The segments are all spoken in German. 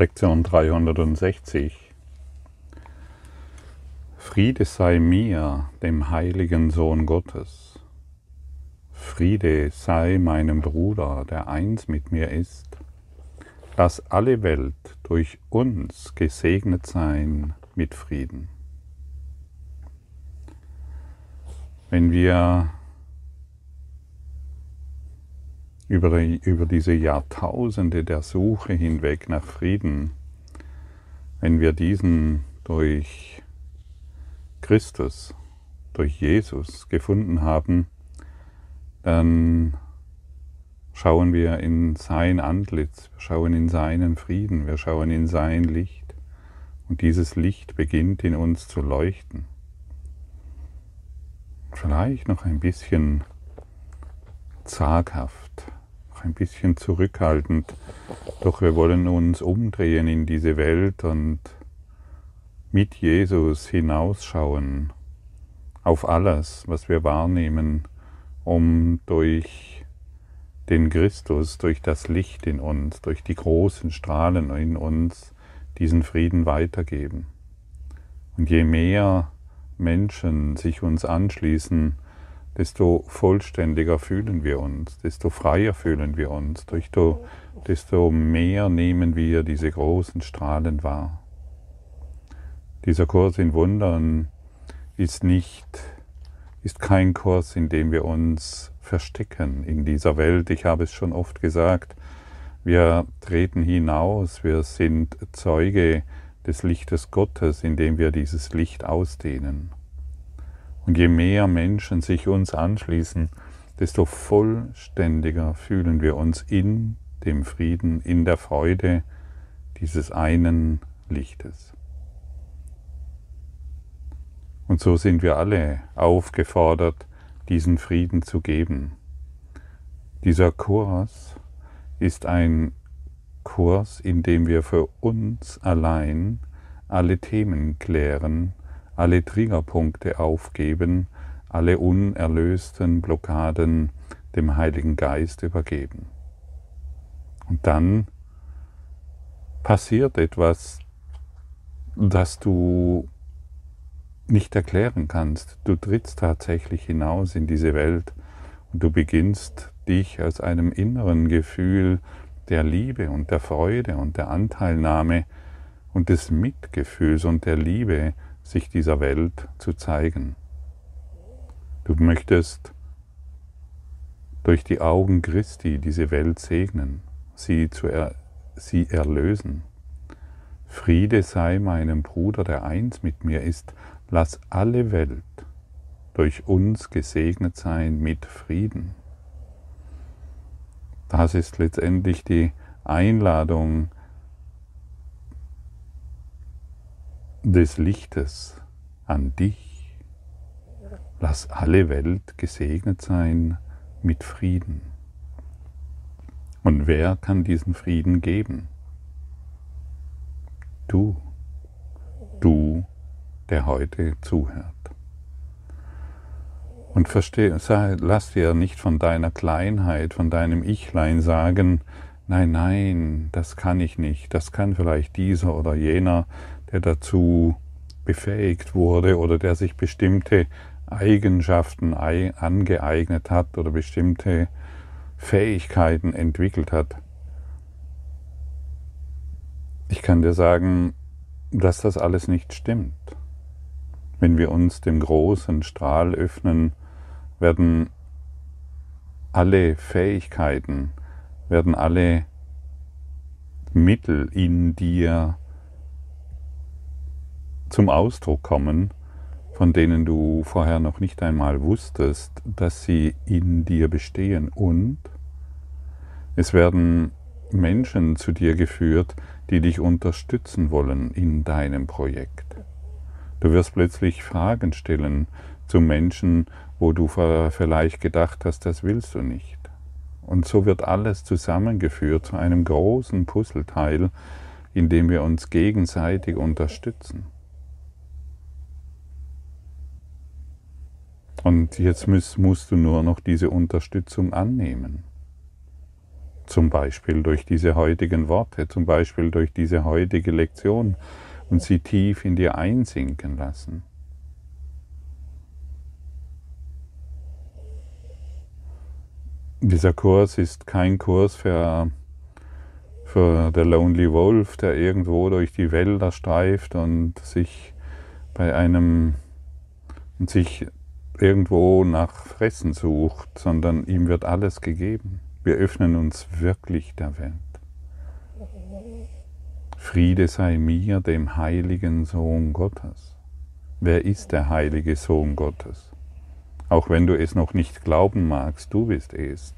Lektion 360. Friede sei mir, dem heiligen Sohn Gottes. Friede sei meinem Bruder, der eins mit mir ist. Lass alle Welt durch uns gesegnet sein mit Frieden. Wenn wir über, über diese Jahrtausende der Suche hinweg nach Frieden, wenn wir diesen durch Christus, durch Jesus gefunden haben, dann schauen wir in sein Antlitz, wir schauen in seinen Frieden, wir schauen in sein Licht. Und dieses Licht beginnt in uns zu leuchten. Vielleicht noch ein bisschen zaghaft, ein bisschen zurückhaltend, doch wir wollen uns umdrehen in diese Welt und mit Jesus hinausschauen auf alles, was wir wahrnehmen, um durch den Christus, durch das Licht in uns, durch die großen Strahlen in uns diesen Frieden weitergeben. Und je mehr Menschen sich uns anschließen, desto vollständiger fühlen wir uns, desto freier fühlen wir uns, desto, desto mehr nehmen wir diese großen Strahlen wahr. Dieser Kurs in Wundern ist nicht, ist kein Kurs, in dem wir uns verstecken in dieser Welt. Ich habe es schon oft gesagt, wir treten hinaus, wir sind Zeuge des Lichtes Gottes, indem wir dieses Licht ausdehnen. Und je mehr Menschen sich uns anschließen, desto vollständiger fühlen wir uns in dem Frieden, in der Freude dieses einen Lichtes. Und so sind wir alle aufgefordert, diesen Frieden zu geben. Dieser Kurs ist ein Kurs, in dem wir für uns allein alle Themen klären, alle Triggerpunkte aufgeben, alle unerlösten Blockaden dem Heiligen Geist übergeben. Und dann passiert etwas, das du nicht erklären kannst. Du trittst tatsächlich hinaus in diese Welt und du beginnst dich aus einem inneren Gefühl der Liebe und der Freude und der Anteilnahme und des Mitgefühls und der Liebe sich dieser Welt zu zeigen. Du möchtest durch die Augen Christi diese Welt segnen, sie, zu er, sie erlösen. Friede sei meinem Bruder, der eins mit mir ist, lass alle Welt durch uns gesegnet sein mit Frieden. Das ist letztendlich die Einladung des Lichtes an dich. Lass alle Welt gesegnet sein mit Frieden. Und wer kann diesen Frieden geben? Du, du, der heute zuhört. Und versteh, lass dir nicht von deiner Kleinheit, von deinem Ichlein sagen, nein, nein, das kann ich nicht, das kann vielleicht dieser oder jener, der dazu befähigt wurde oder der sich bestimmte Eigenschaften angeeignet hat oder bestimmte Fähigkeiten entwickelt hat. Ich kann dir sagen, dass das alles nicht stimmt. Wenn wir uns dem großen Strahl öffnen, werden alle Fähigkeiten, werden alle Mittel in dir zum Ausdruck kommen, von denen du vorher noch nicht einmal wusstest, dass sie in dir bestehen. Und es werden Menschen zu dir geführt, die dich unterstützen wollen in deinem Projekt. Du wirst plötzlich Fragen stellen zu Menschen, wo du vielleicht gedacht hast, das willst du nicht. Und so wird alles zusammengeführt zu einem großen Puzzleteil, in dem wir uns gegenseitig unterstützen. Und jetzt musst, musst du nur noch diese Unterstützung annehmen. Zum Beispiel durch diese heutigen Worte, zum Beispiel durch diese heutige Lektion und sie tief in dir einsinken lassen. Dieser Kurs ist kein Kurs für, für der Lonely Wolf, der irgendwo durch die Wälder streift und sich bei einem und sich irgendwo nach Fressen sucht, sondern ihm wird alles gegeben. Wir öffnen uns wirklich der Welt. Friede sei mir, dem heiligen Sohn Gottes. Wer ist der heilige Sohn Gottes? Auch wenn du es noch nicht glauben magst, du bist es.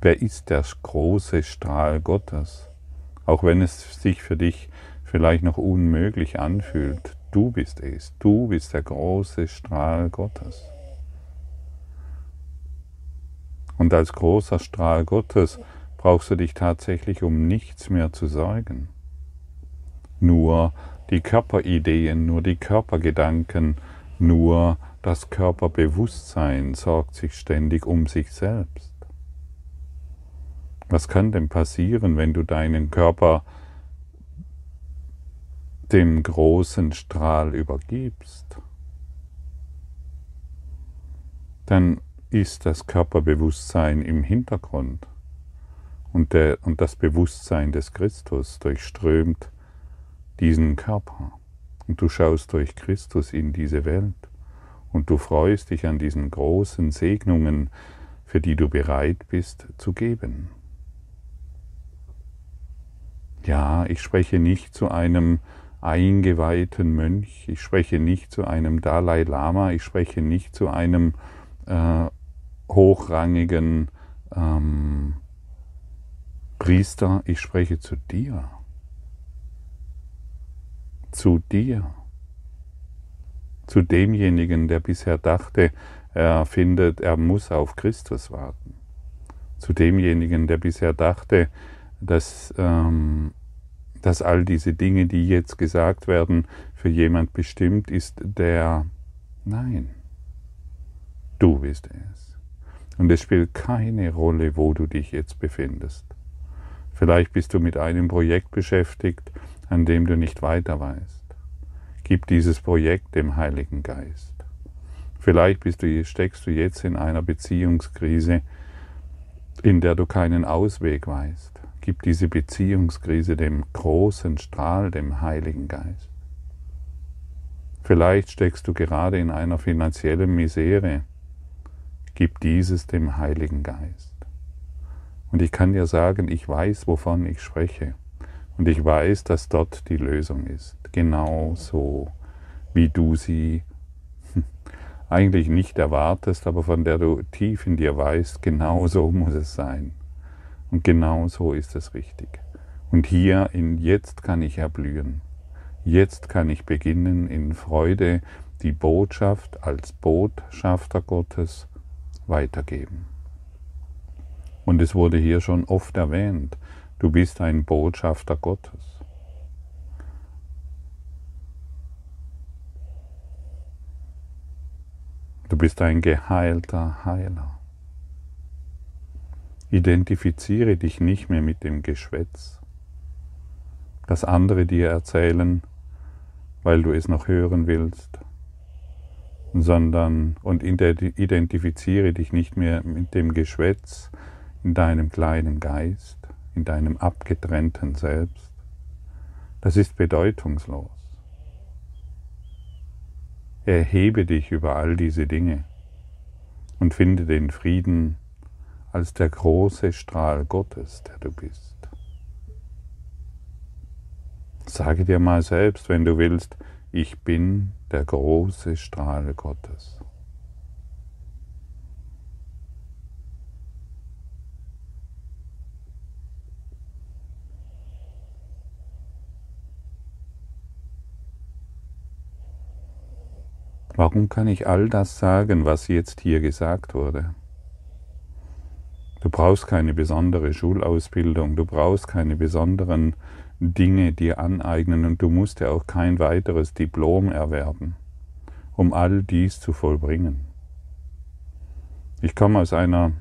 Wer ist der große Strahl Gottes? Auch wenn es sich für dich vielleicht noch unmöglich anfühlt, du bist es. Du bist der große Strahl Gottes. Und als großer Strahl Gottes brauchst du dich tatsächlich um nichts mehr zu sorgen. Nur die Körperideen, nur die Körpergedanken, nur das Körperbewusstsein sorgt sich ständig um sich selbst. Was kann denn passieren, wenn du deinen Körper dem großen Strahl übergibst? Dann ist das Körperbewusstsein im Hintergrund und, der, und das Bewusstsein des Christus durchströmt diesen Körper. Und du schaust durch Christus in diese Welt und du freust dich an diesen großen Segnungen, für die du bereit bist zu geben. Ja, ich spreche nicht zu einem eingeweihten Mönch, ich spreche nicht zu einem Dalai Lama, ich spreche nicht zu einem äh, hochrangigen ähm, Priester, ich spreche zu dir. Zu dir zu demjenigen, der bisher dachte, er findet, er muss auf Christus warten. Zu demjenigen, der bisher dachte, dass, ähm, dass all diese Dinge, die jetzt gesagt werden, für jemand bestimmt ist, der nein, du bist es. Und es spielt keine Rolle, wo du dich jetzt befindest. Vielleicht bist du mit einem Projekt beschäftigt, an dem du nicht weiter weißt. Gib dieses Projekt dem Heiligen Geist. Vielleicht bist du, steckst du jetzt in einer Beziehungskrise, in der du keinen Ausweg weißt. Gib diese Beziehungskrise dem großen Strahl, dem Heiligen Geist. Vielleicht steckst du gerade in einer finanziellen Misere. Gib dieses dem Heiligen Geist. Und ich kann dir sagen, ich weiß, wovon ich spreche. Und ich weiß, dass dort die Lösung ist. Genau so, wie du sie eigentlich nicht erwartest, aber von der du tief in dir weißt, genau so muss es sein. Und genau so ist es richtig. Und hier in jetzt kann ich erblühen. Jetzt kann ich beginnen in Freude die Botschaft als Botschafter Gottes weitergeben. Und es wurde hier schon oft erwähnt, Du bist ein Botschafter Gottes. Du bist ein geheilter Heiler. Identifiziere dich nicht mehr mit dem Geschwätz, das andere dir erzählen, weil du es noch hören willst, sondern und identifiziere dich nicht mehr mit dem Geschwätz in deinem kleinen Geist, in deinem abgetrennten Selbst, das ist bedeutungslos. Erhebe dich über all diese Dinge und finde den Frieden als der große Strahl Gottes, der du bist. Sage dir mal selbst, wenn du willst, ich bin der große Strahl Gottes. Warum kann ich all das sagen, was jetzt hier gesagt wurde? Du brauchst keine besondere Schulausbildung, du brauchst keine besonderen Dinge dir aneignen und du musst ja auch kein weiteres Diplom erwerben, um all dies zu vollbringen. Ich komme aus einer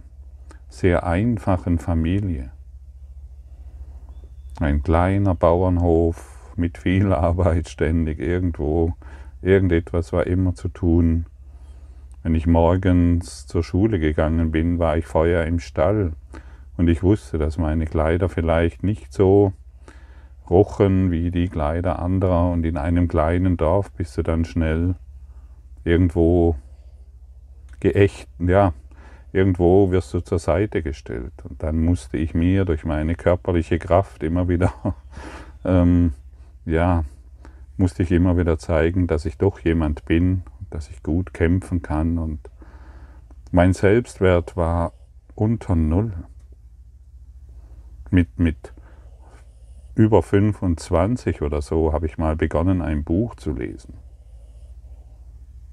sehr einfachen Familie. Ein kleiner Bauernhof mit viel Arbeit ständig irgendwo. Irgendetwas war immer zu tun. Wenn ich morgens zur Schule gegangen bin, war ich vorher im Stall und ich wusste, dass meine Kleider vielleicht nicht so rochen wie die Kleider anderer und in einem kleinen Dorf bist du dann schnell irgendwo geächt, ja, irgendwo wirst du zur Seite gestellt. Und dann musste ich mir durch meine körperliche Kraft immer wieder, ähm, ja, musste ich immer wieder zeigen, dass ich doch jemand bin, dass ich gut kämpfen kann. Und mein Selbstwert war unter Null. Mit, mit über 25 oder so habe ich mal begonnen, ein Buch zu lesen.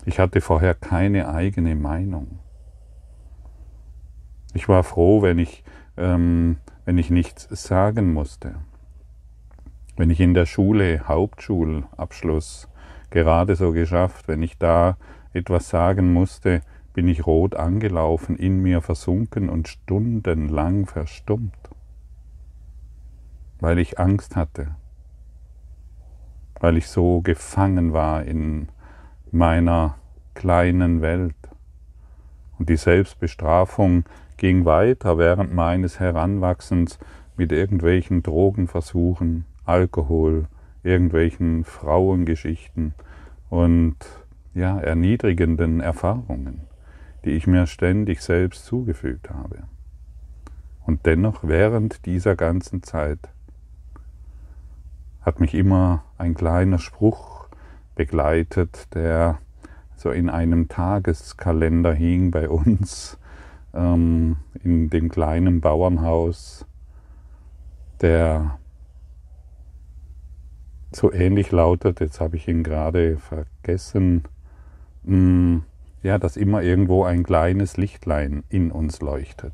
Ich hatte vorher keine eigene Meinung. Ich war froh, wenn ich, ähm, wenn ich nichts sagen musste. Wenn ich in der Schule Hauptschulabschluss gerade so geschafft, wenn ich da etwas sagen musste, bin ich rot angelaufen, in mir versunken und stundenlang verstummt, weil ich Angst hatte, weil ich so gefangen war in meiner kleinen Welt. Und die Selbstbestrafung ging weiter während meines Heranwachsens mit irgendwelchen Drogenversuchen, Alkohol, irgendwelchen Frauengeschichten und ja, erniedrigenden Erfahrungen, die ich mir ständig selbst zugefügt habe. Und dennoch während dieser ganzen Zeit hat mich immer ein kleiner Spruch begleitet, der so in einem Tageskalender hing bei uns ähm, in dem kleinen Bauernhaus, der so ähnlich lautet, jetzt habe ich ihn gerade vergessen, mh, mm, ja, dass immer irgendwo ein kleines Lichtlein in uns leuchtet.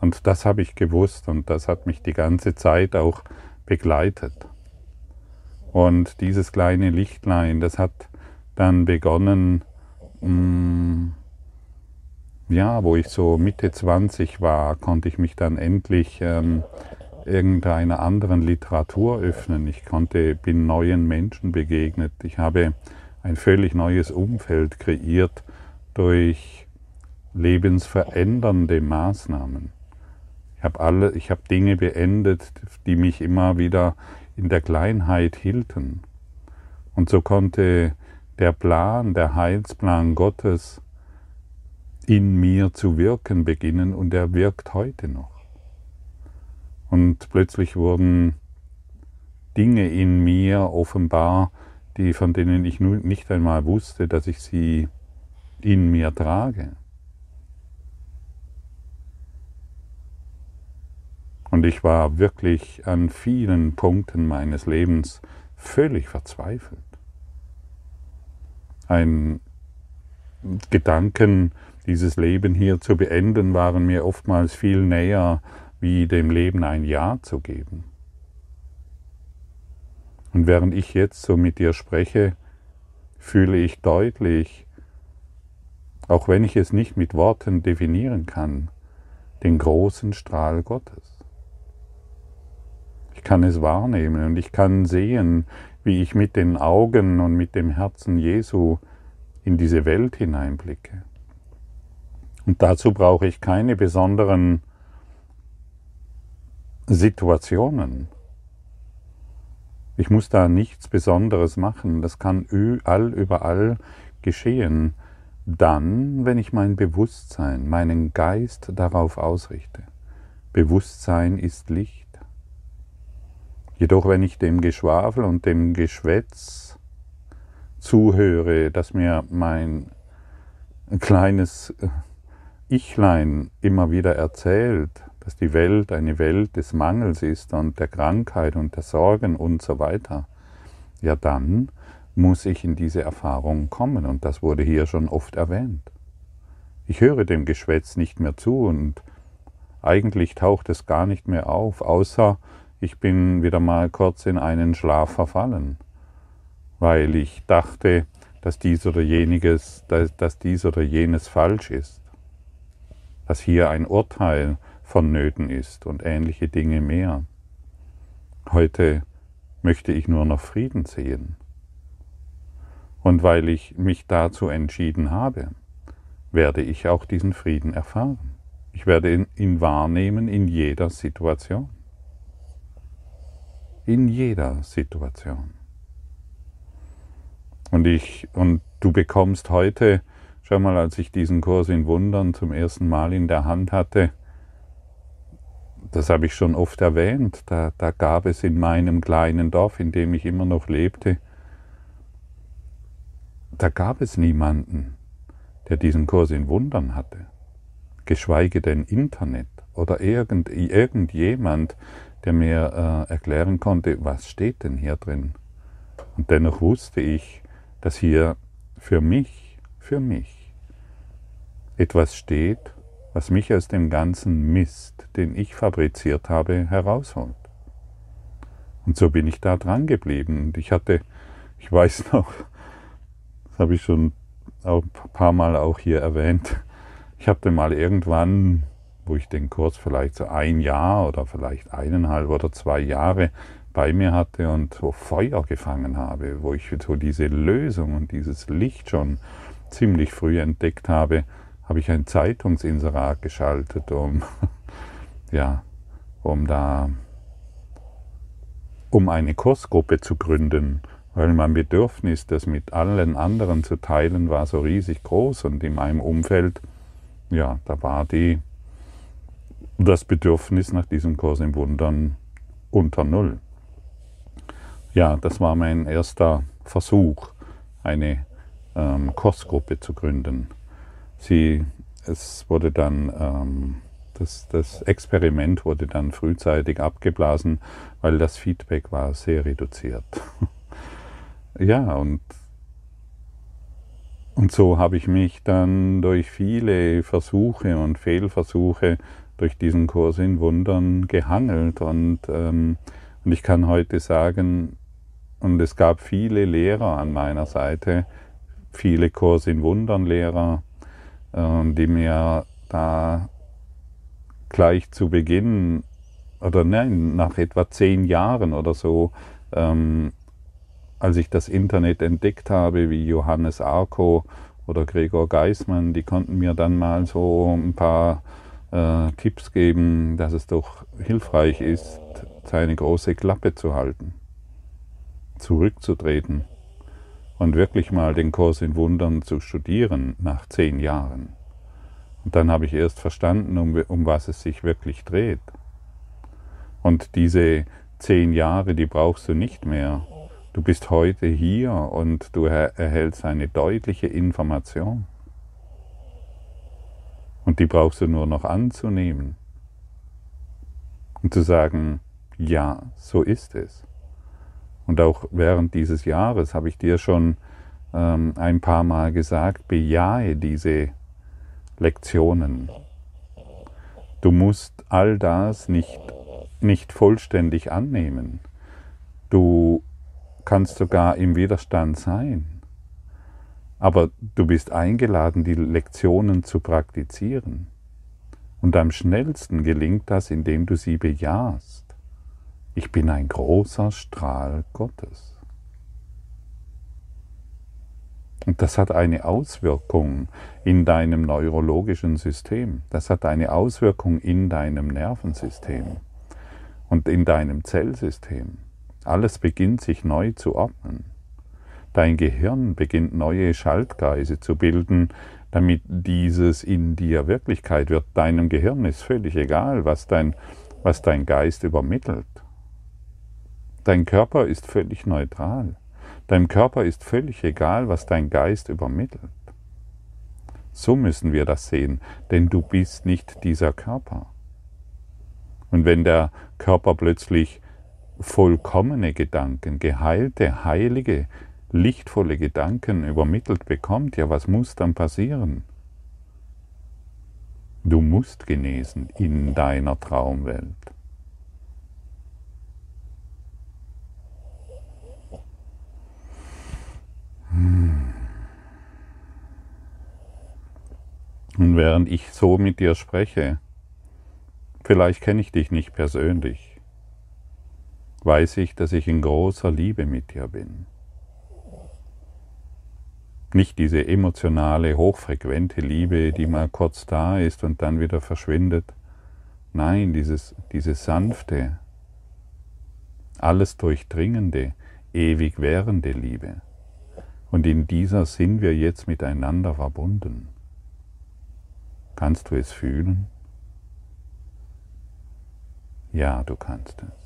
Und das habe ich gewusst und das hat mich die ganze Zeit auch begleitet. Und dieses kleine Lichtlein, das hat dann begonnen, mm, ja, wo ich so Mitte 20 war, konnte ich mich dann endlich ähm, irgendeiner anderen Literatur öffnen. Ich konnte, bin neuen Menschen begegnet. Ich habe ein völlig neues Umfeld kreiert durch lebensverändernde Maßnahmen. Ich habe alle, ich habe Dinge beendet, die mich immer wieder in der Kleinheit hielten. Und so konnte der Plan, der Heilsplan Gottes in mir zu wirken beginnen und er wirkt heute noch. Und plötzlich wurden Dinge in mir offenbar, die, von denen ich nicht einmal wusste, dass ich sie in mir trage. Und ich war wirklich an vielen Punkten meines Lebens völlig verzweifelt. Ein Gedanken, dieses Leben hier zu beenden, waren mir oftmals viel näher, wie dem Leben ein Ja zu geben. Und während ich jetzt so mit dir spreche, fühle ich deutlich, auch wenn ich es nicht mit Worten definieren kann, den großen Strahl Gottes kann es wahrnehmen und ich kann sehen, wie ich mit den Augen und mit dem Herzen Jesu in diese Welt hineinblicke. Und dazu brauche ich keine besonderen Situationen. Ich muss da nichts Besonderes machen. Das kann überall, überall geschehen. Dann, wenn ich mein Bewusstsein, meinen Geist darauf ausrichte. Bewusstsein ist Licht. Jedoch wenn ich dem Geschwafel und dem Geschwätz zuhöre, das mir mein kleines äh, Ichlein immer wieder erzählt, dass die Welt eine Welt des Mangels ist und der Krankheit und der Sorgen und so weiter, ja dann muss ich in diese Erfahrung kommen und das wurde hier schon oft erwähnt. Ich höre dem Geschwätz nicht mehr zu und eigentlich taucht es gar nicht mehr auf, außer ich bin wieder mal kurz in einen Schlaf verfallen, weil ich dachte, dass dies oder jeniges, dass dies oder jenes falsch ist, dass hier ein Urteil vonnöten ist und ähnliche Dinge mehr. Heute möchte ich nur noch Frieden sehen. Und weil ich mich dazu entschieden habe, werde ich auch diesen Frieden erfahren. Ich werde ihn wahrnehmen in jeder Situation. In jeder Situation. Und ich, und du bekommst heute, schau mal, als ich diesen Kurs in Wundern zum ersten Mal in der Hand hatte, das habe ich schon oft erwähnt, da, da gab es in meinem kleinen Dorf, in dem ich immer noch lebte, da gab es niemanden, der diesen Kurs in Wundern hatte, geschweige denn Internet oder irgend, irgendjemand, der mir äh, erklären konnte, was steht denn hier drin. Und dennoch wusste ich, dass hier für mich, für mich etwas steht, was mich aus dem ganzen Mist, den ich fabriziert habe, herausholt. Und so bin ich da dran geblieben. Und ich hatte, ich weiß noch, das habe ich schon ein paar Mal auch hier erwähnt, ich habe dann mal irgendwann, wo ich den Kurs vielleicht so ein Jahr oder vielleicht eineinhalb oder zwei Jahre bei mir hatte und so Feuer gefangen habe, wo ich so diese Lösung und dieses Licht schon ziemlich früh entdeckt habe, habe ich ein Zeitungsinserat geschaltet, um, ja, um da, um eine Kursgruppe zu gründen, weil mein Bedürfnis, das mit allen anderen zu teilen, war so riesig groß und in meinem Umfeld, ja, da war die, das Bedürfnis nach diesem Kurs im Wundern unter Null. Ja, das war mein erster Versuch, eine ähm, Kursgruppe zu gründen. Sie, es wurde dann, ähm, das, das Experiment wurde dann frühzeitig abgeblasen, weil das Feedback war sehr reduziert. ja, und, und so habe ich mich dann durch viele Versuche und Fehlversuche durch diesen Kurs in Wundern gehangelt. Und, ähm, und ich kann heute sagen, und es gab viele Lehrer an meiner Seite, viele Kurs in Wundern Lehrer, ähm, die mir da gleich zu Beginn oder nein, nach etwa zehn Jahren oder so, ähm, als ich das Internet entdeckt habe, wie Johannes Arco oder Gregor Geismann, die konnten mir dann mal so ein paar äh, Tipps geben, dass es doch hilfreich ist, seine große Klappe zu halten, zurückzutreten und wirklich mal den Kurs in Wundern zu studieren nach zehn Jahren. Und dann habe ich erst verstanden, um, um was es sich wirklich dreht. Und diese zehn Jahre, die brauchst du nicht mehr. Du bist heute hier und du erhältst eine deutliche Information. Und die brauchst du nur noch anzunehmen und zu sagen, ja, so ist es. Und auch während dieses Jahres habe ich dir schon ähm, ein paar Mal gesagt, bejahe diese Lektionen. Du musst all das nicht, nicht vollständig annehmen. Du kannst sogar im Widerstand sein. Aber du bist eingeladen, die Lektionen zu praktizieren. Und am schnellsten gelingt das, indem du sie bejahst. Ich bin ein großer Strahl Gottes. Und das hat eine Auswirkung in deinem neurologischen System. Das hat eine Auswirkung in deinem Nervensystem und in deinem Zellsystem. Alles beginnt sich neu zu ordnen. Dein Gehirn beginnt neue Schaltkreise zu bilden, damit dieses in dir Wirklichkeit wird. Deinem Gehirn ist völlig egal, was dein, was dein Geist übermittelt. Dein Körper ist völlig neutral. Deinem Körper ist völlig egal, was dein Geist übermittelt. So müssen wir das sehen, denn du bist nicht dieser Körper. Und wenn der Körper plötzlich vollkommene Gedanken, geheilte, heilige, lichtvolle Gedanken übermittelt bekommt, ja, was muss dann passieren? Du musst genesen in deiner Traumwelt. Und während ich so mit dir spreche, vielleicht kenne ich dich nicht persönlich, weiß ich, dass ich in großer Liebe mit dir bin. Nicht diese emotionale, hochfrequente Liebe, die mal kurz da ist und dann wieder verschwindet. Nein, dieses, diese sanfte, alles durchdringende, ewig währende Liebe. Und in dieser sind wir jetzt miteinander verbunden. Kannst du es fühlen? Ja, du kannst es.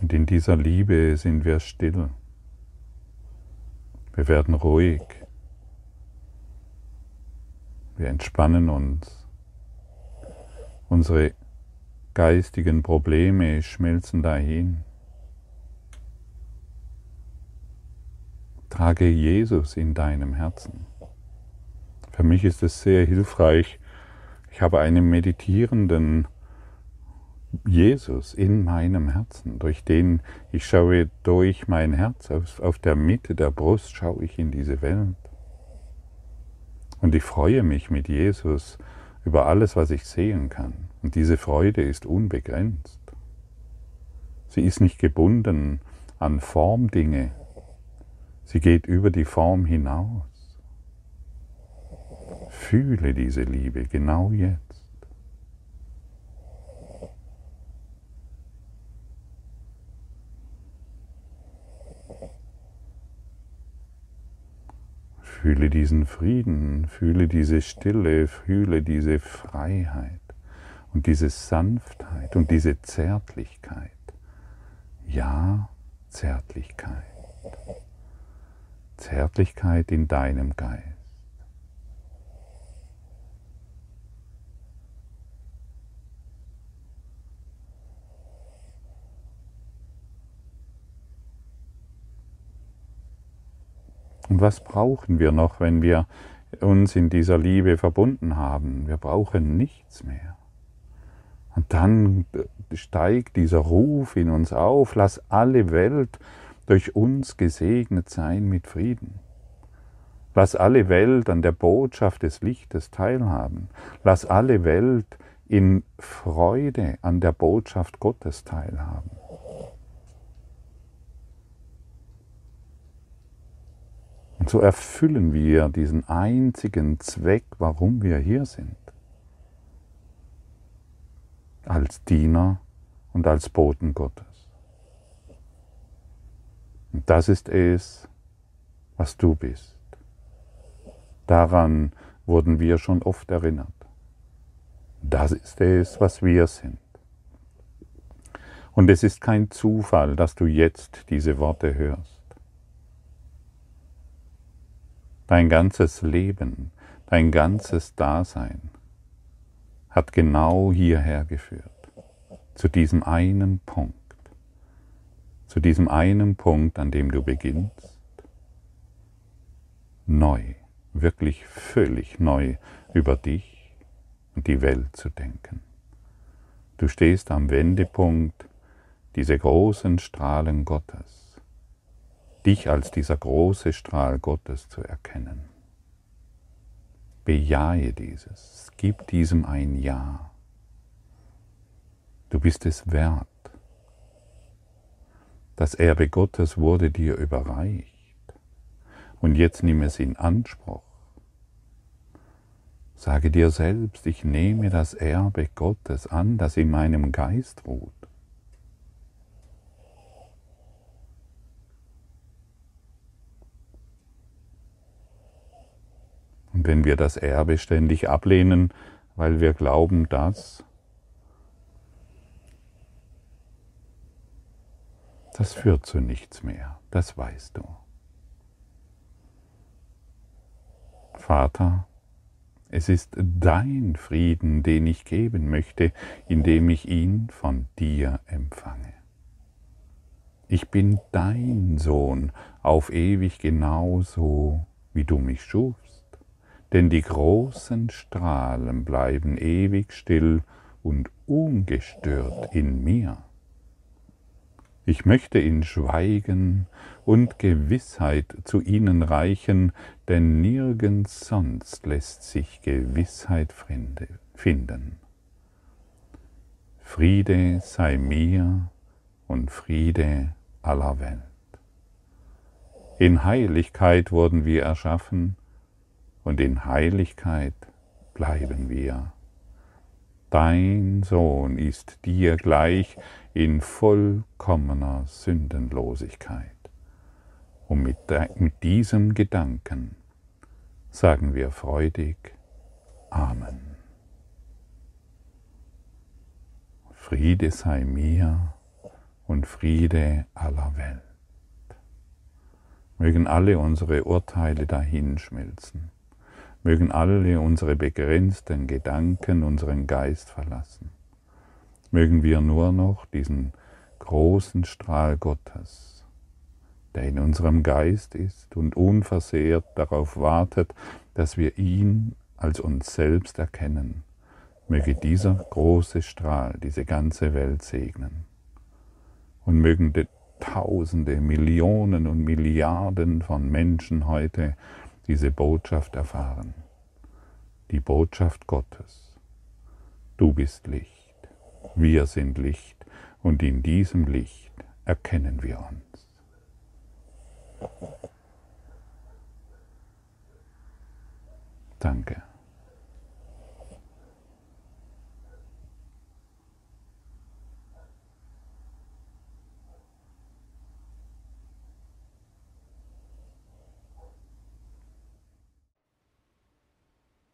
Und in dieser Liebe sind wir still. Wir werden ruhig. Wir entspannen uns. Unsere geistigen Probleme schmelzen dahin. Trage Jesus in deinem Herzen. Für mich ist es sehr hilfreich. Ich habe einen meditierenden Jesus in meinem Herzen, durch den ich schaue durch mein Herz, auf, auf der Mitte der Brust schaue ich in diese Welt. Und ich freue mich mit Jesus über alles, was ich sehen kann. Und diese Freude ist unbegrenzt. Sie ist nicht gebunden an Formdinge. Sie geht über die Form hinaus. Fühle diese Liebe genau jetzt. Fühle diesen Frieden, fühle diese Stille, fühle diese Freiheit und diese Sanftheit und diese Zärtlichkeit. Ja, Zärtlichkeit. Zärtlichkeit in deinem Geist. Und was brauchen wir noch, wenn wir uns in dieser Liebe verbunden haben? Wir brauchen nichts mehr. Und dann steigt dieser Ruf in uns auf, lass alle Welt durch uns gesegnet sein mit Frieden. Lass alle Welt an der Botschaft des Lichtes teilhaben. Lass alle Welt in Freude an der Botschaft Gottes teilhaben. Und so erfüllen wir diesen einzigen Zweck, warum wir hier sind. Als Diener und als Boten Gottes. Und das ist es, was du bist. Daran wurden wir schon oft erinnert. Das ist es, was wir sind. Und es ist kein Zufall, dass du jetzt diese Worte hörst. Dein ganzes Leben, dein ganzes Dasein hat genau hierher geführt, zu diesem einen Punkt, zu diesem einen Punkt, an dem du beginnst, neu, wirklich völlig neu über dich und die Welt zu denken. Du stehst am Wendepunkt dieser großen Strahlen Gottes dich als dieser große Strahl Gottes zu erkennen. Bejahe dieses, gib diesem ein Ja. Du bist es wert. Das Erbe Gottes wurde dir überreicht. Und jetzt nimm es in Anspruch. Sage dir selbst, ich nehme das Erbe Gottes an, das in meinem Geist ruht. Und wenn wir das Erbe ständig ablehnen, weil wir glauben, dass das führt zu nichts mehr, das weißt du. Vater, es ist dein Frieden, den ich geben möchte, indem ich ihn von dir empfange. Ich bin dein Sohn auf ewig genauso, wie du mich schufst denn die großen Strahlen bleiben ewig still und ungestört in mir. Ich möchte in Schweigen und Gewissheit zu ihnen reichen, denn nirgends sonst lässt sich Gewissheit finden. Friede sei mir und Friede aller Welt. In Heiligkeit wurden wir erschaffen und in Heiligkeit bleiben wir. Dein Sohn ist dir gleich in vollkommener Sündenlosigkeit. Und mit, mit diesem Gedanken sagen wir freudig Amen. Friede sei mir und Friede aller Welt. Mögen alle unsere Urteile dahinschmelzen. Mögen alle unsere begrenzten Gedanken unseren Geist verlassen. Mögen wir nur noch diesen großen Strahl Gottes, der in unserem Geist ist und unversehrt darauf wartet, dass wir ihn als uns selbst erkennen Möge dieser große Strahl diese ganze Welt segnen. Und mögen die Tausende, Millionen und Milliarden von Menschen heute diese Botschaft erfahren. Die Botschaft Gottes. Du bist Licht, wir sind Licht und in diesem Licht erkennen wir uns. Danke.